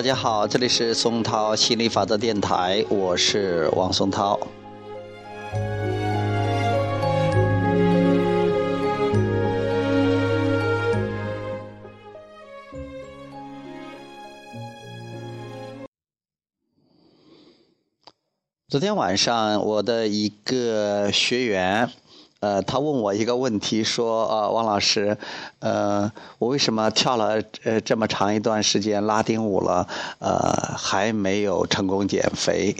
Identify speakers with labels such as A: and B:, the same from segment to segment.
A: 大家好，这里是松涛心理法则电台，我是王松涛。昨天晚上，我的一个学员。呃，他问我一个问题，说：“呃，王老师，呃，我为什么跳了呃这么长一段时间拉丁舞了，呃，还没有成功减肥？”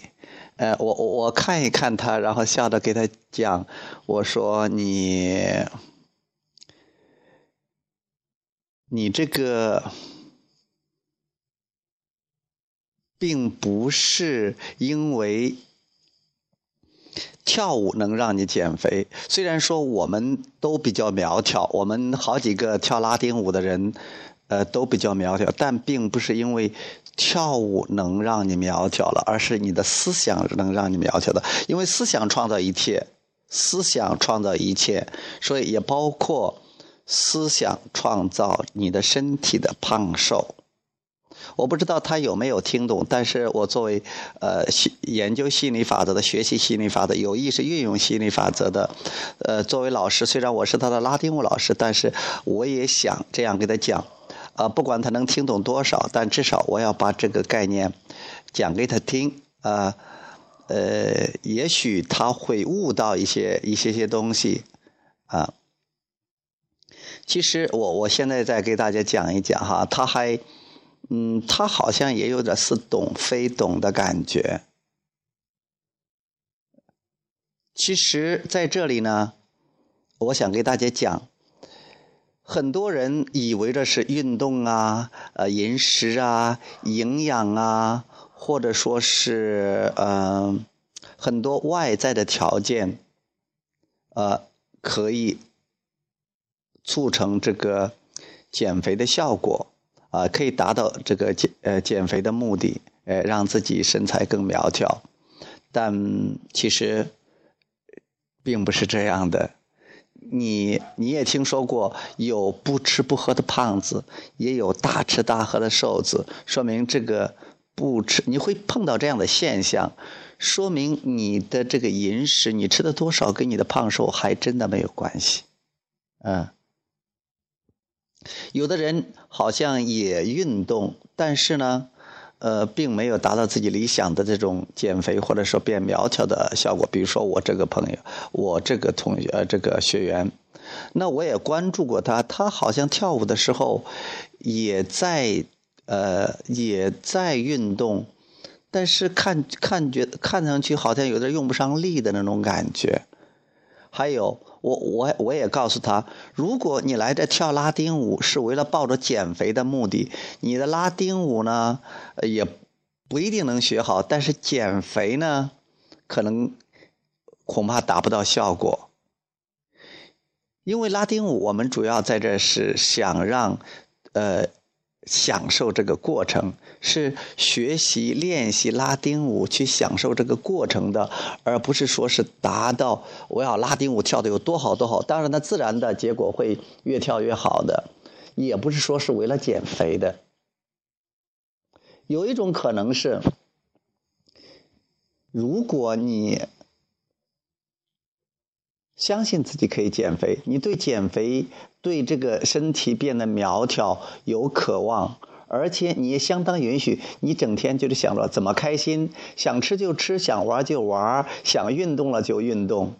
A: 呃，我我我看一看他，然后笑着给他讲，我说：“你，你这个，并不是因为。”跳舞能让你减肥，虽然说我们都比较苗条，我们好几个跳拉丁舞的人，呃，都比较苗条，但并不是因为跳舞能让你苗条了，而是你的思想能让你苗条的。因为思想创造一切，思想创造一切，所以也包括思想创造你的身体的胖瘦。我不知道他有没有听懂，但是我作为呃研究心理法则的、学习心理法则、有意识运用心理法则的，呃，作为老师，虽然我是他的拉丁舞老师，但是我也想这样给他讲，啊，不管他能听懂多少，但至少我要把这个概念讲给他听，啊，呃，也许他会悟到一些一些些东西，啊，其实我我现在再给大家讲一讲哈，他还。嗯，他好像也有点似懂非懂的感觉。其实，在这里呢，我想给大家讲，很多人以为的是运动啊、呃饮食啊、营养啊，或者说是嗯很多外在的条件，呃，可以促成这个减肥的效果。啊，可以达到这个减呃减肥的目的，呃，让自己身材更苗条，但其实并不是这样的。你你也听说过有不吃不喝的胖子，也有大吃大喝的瘦子，说明这个不吃你会碰到这样的现象，说明你的这个饮食你吃的多少跟你的胖瘦还真的没有关系，嗯。有的人好像也运动，但是呢，呃，并没有达到自己理想的这种减肥或者说变苗条的效果。比如说我这个朋友，我这个同学，呃，这个学员，那我也关注过他，他好像跳舞的时候也在，呃，也在运动，但是看看觉看上去好像有点用不上力的那种感觉，还有。我我我也告诉他，如果你来这跳拉丁舞是为了抱着减肥的目的，你的拉丁舞呢也不一定能学好，但是减肥呢，可能恐怕达不到效果。因为拉丁舞我们主要在这是想让呃。享受这个过程是学习练习拉丁舞去享受这个过程的，而不是说是达到我要拉丁舞跳的有多好多好。当然，它自然的结果会越跳越好的，也不是说是为了减肥的。有一种可能是，如果你相信自己可以减肥，你对减肥。对这个身体变得苗条有渴望，而且你也相当允许你整天就是想着怎么开心，想吃就吃，想玩就玩，想运动了就运动，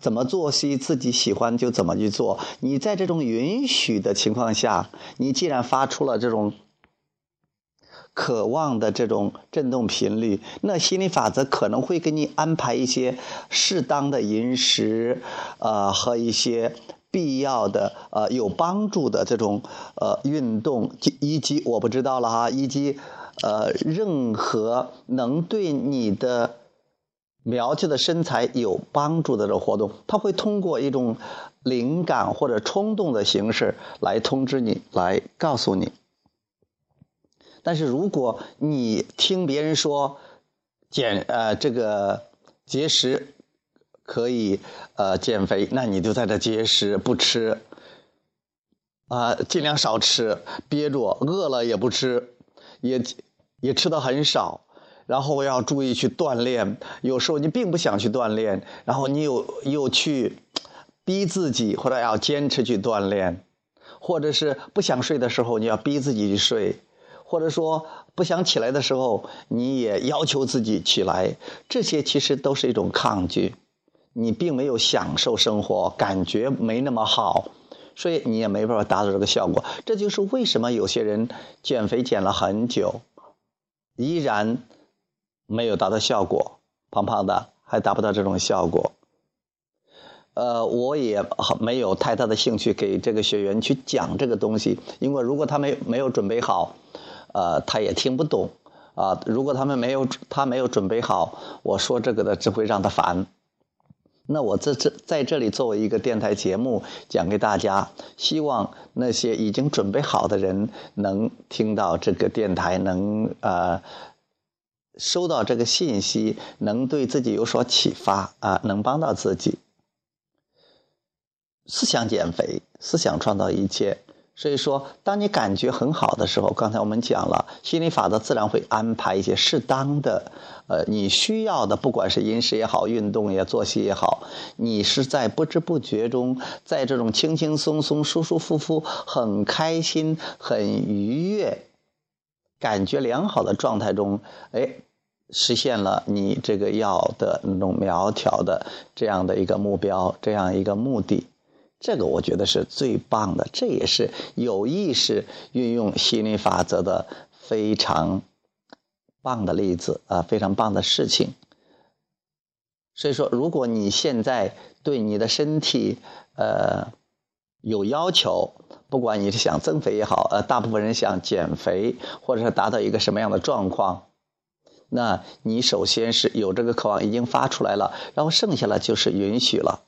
A: 怎么作息自己喜欢就怎么去做。你在这种允许的情况下，你既然发出了这种渴望的这种振动频率，那心理法则可能会给你安排一些适当的饮食，呃和一些。必要的呃有帮助的这种呃运动，以及我不知道了哈，以及呃任何能对你的苗条的身材有帮助的这种活动，它会通过一种灵感或者冲动的形式来通知你，来告诉你。但是如果你听别人说减呃这个节食。可以，呃，减肥，那你就在这节食不吃，啊，尽量少吃，憋住，饿了也不吃，也也吃的很少。然后要注意去锻炼，有时候你并不想去锻炼，然后你又又去逼自己，或者要坚持去锻炼，或者是不想睡的时候，你要逼自己去睡，或者说不想起来的时候，你也要求自己起来。这些其实都是一种抗拒，你并没有享受生活，感觉没那么好。所以你也没办法达到这个效果，这就是为什么有些人减肥减了很久，依然没有达到效果，胖胖的还达不到这种效果。呃，我也没有太大的兴趣给这个学员去讲这个东西，因为如果他没没有准备好，呃，他也听不懂啊。如果他们没有他没有准备好，我说这个的只会让他烦。那我这这在这里作为一个电台节目讲给大家，希望那些已经准备好的人能听到这个电台，能呃收到这个信息，能对自己有所启发啊，能帮到自己。思想减肥，思想创造一切。所以说，当你感觉很好的时候，刚才我们讲了，心理法则自然会安排一些适当的，呃，你需要的，不管是饮食也好，运动也作息也好，你是在不知不觉中，在这种轻轻松松、舒舒服服、很开心、很愉悦、感觉良好的状态中，哎，实现了你这个要的那种苗条的这样的一个目标，这样一个目的。这个我觉得是最棒的，这也是有意识运用心理法则的非常棒的例子啊，非常棒的事情。所以说，如果你现在对你的身体呃有要求，不管你是想增肥也好，呃，大部分人想减肥，或者是达到一个什么样的状况，那你首先是有这个渴望已经发出来了，然后剩下的就是允许了。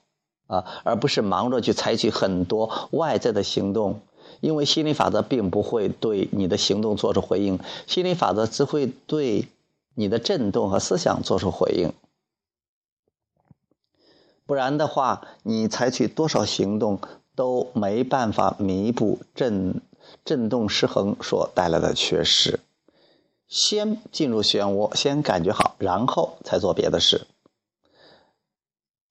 A: 啊，而不是忙着去采取很多外在的行动，因为心理法则并不会对你的行动做出回应，心理法则只会对你的震动和思想做出回应。不然的话，你采取多少行动都没办法弥补震震动失衡所带来的缺失。先进入漩涡，先感觉好，然后才做别的事。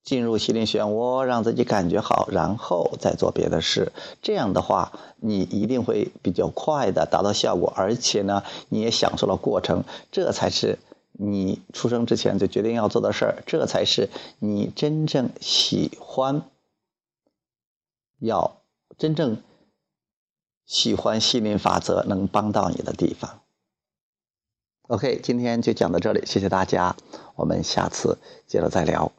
A: 进入心灵漩涡，让自己感觉好，然后再做别的事。这样的话，你一定会比较快的达到效果，而且呢，你也享受了过程。这才是你出生之前就决定要做的事儿，这才是你真正喜欢、要真正喜欢心灵法则能帮到你的地方。OK，今天就讲到这里，谢谢大家，我们下次接着再聊。